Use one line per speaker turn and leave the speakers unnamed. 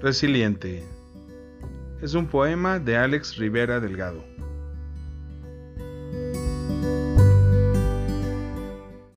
Resiliente. Es un poema de Alex Rivera Delgado.